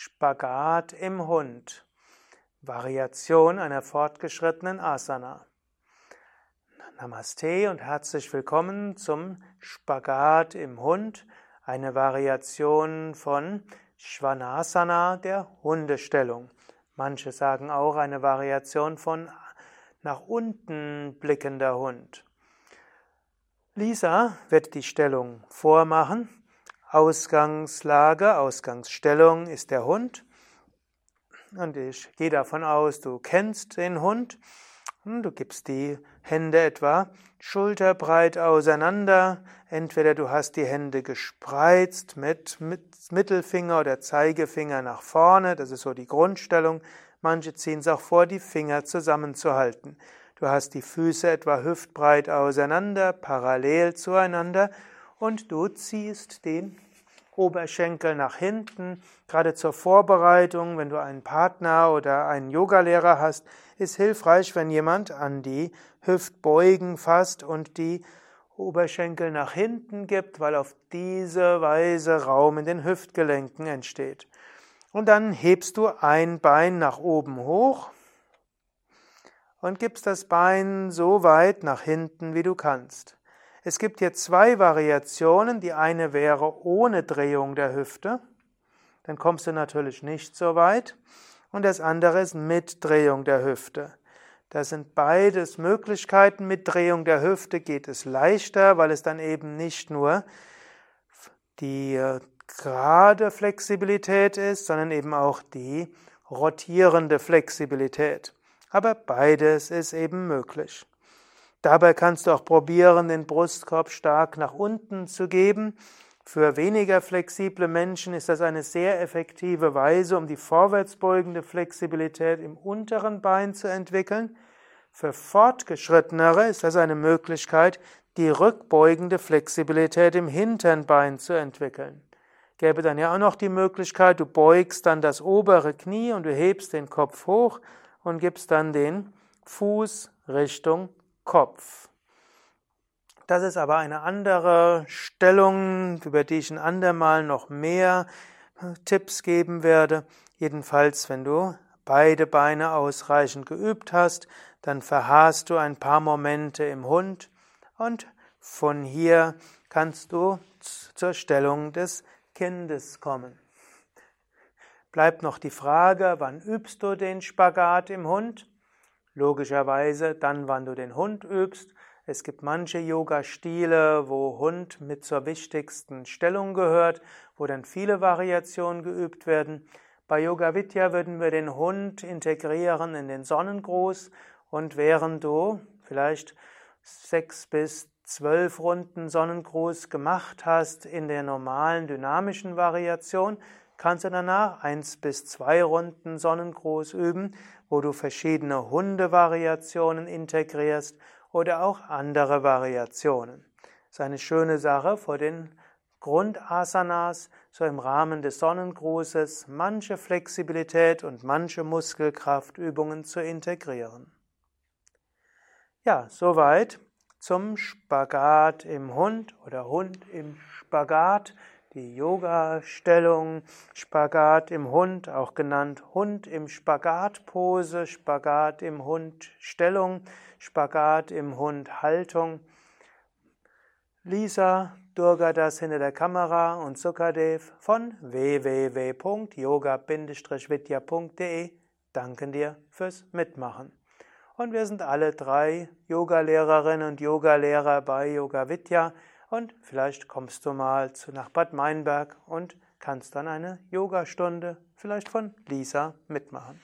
Spagat im Hund. Variation einer fortgeschrittenen Asana. Namaste und herzlich willkommen zum Spagat im Hund, eine Variation von Svanasana, der Hundestellung. Manche sagen auch eine Variation von nach unten blickender Hund. Lisa wird die Stellung vormachen. Ausgangslage, Ausgangsstellung ist der Hund. Und ich gehe davon aus, du kennst den Hund. Und du gibst die Hände etwa schulterbreit auseinander. Entweder du hast die Hände gespreizt mit, mit Mittelfinger oder Zeigefinger nach vorne. Das ist so die Grundstellung. Manche ziehen es auch vor, die Finger zusammenzuhalten. Du hast die Füße etwa hüftbreit auseinander, parallel zueinander und du ziehst den Oberschenkel nach hinten. Gerade zur Vorbereitung, wenn du einen Partner oder einen Yogalehrer hast, ist hilfreich, wenn jemand an die Hüftbeugen fasst und die Oberschenkel nach hinten gibt, weil auf diese Weise Raum in den Hüftgelenken entsteht. Und dann hebst du ein Bein nach oben hoch und gibst das Bein so weit nach hinten, wie du kannst. Es gibt hier zwei Variationen. Die eine wäre ohne Drehung der Hüfte. Dann kommst du natürlich nicht so weit. Und das andere ist mit Drehung der Hüfte. Das sind beides Möglichkeiten. Mit Drehung der Hüfte geht es leichter, weil es dann eben nicht nur die äh, gerade Flexibilität ist, sondern eben auch die rotierende Flexibilität. Aber beides ist eben möglich. Dabei kannst du auch probieren, den Brustkorb stark nach unten zu geben. Für weniger flexible Menschen ist das eine sehr effektive Weise, um die vorwärtsbeugende Flexibilität im unteren Bein zu entwickeln. Für Fortgeschrittenere ist das eine Möglichkeit, die rückbeugende Flexibilität im hinteren Bein zu entwickeln. Gäbe dann ja auch noch die Möglichkeit, du beugst dann das obere Knie und du hebst den Kopf hoch und gibst dann den Fuß Richtung Kopf. Das ist aber eine andere Stellung, über die ich ein andermal noch mehr äh, Tipps geben werde. Jedenfalls, wenn du beide Beine ausreichend geübt hast, dann verharrst du ein paar Momente im Hund und von hier kannst du zur Stellung des Kindes kommen. Bleibt noch die Frage, wann übst du den Spagat im Hund? Logischerweise dann, wann du den Hund übst. Es gibt manche Yoga-Stile, wo Hund mit zur wichtigsten Stellung gehört, wo dann viele Variationen geübt werden. Bei Yoga Vidya würden wir den Hund integrieren in den Sonnengruß und während du vielleicht sechs bis zwölf Runden Sonnengruß gemacht hast in der normalen dynamischen Variation, kannst du danach eins bis zwei Runden Sonnengruß üben, wo du verschiedene Hundevariationen integrierst oder auch andere Variationen. Das ist eine schöne Sache vor den Grundasanas, so im Rahmen des Sonnengrußes, manche Flexibilität und manche Muskelkraftübungen zu integrieren. Ja, soweit zum Spagat im Hund oder Hund im Spagat die Yoga-Stellung, Spagat im Hund, auch genannt Hund im Spagatpose, Spagat im Hund Stellung, Spagat im Hund Haltung. Lisa Durgadas hinter der Kamera und Sukadev von www.yoga-vidya.de danken dir fürs Mitmachen. Und wir sind alle drei Yogalehrerinnen und Yogalehrer bei Yoga Vidya und vielleicht kommst du mal zu nach Bad Meinberg und kannst dann eine Yogastunde vielleicht von Lisa mitmachen.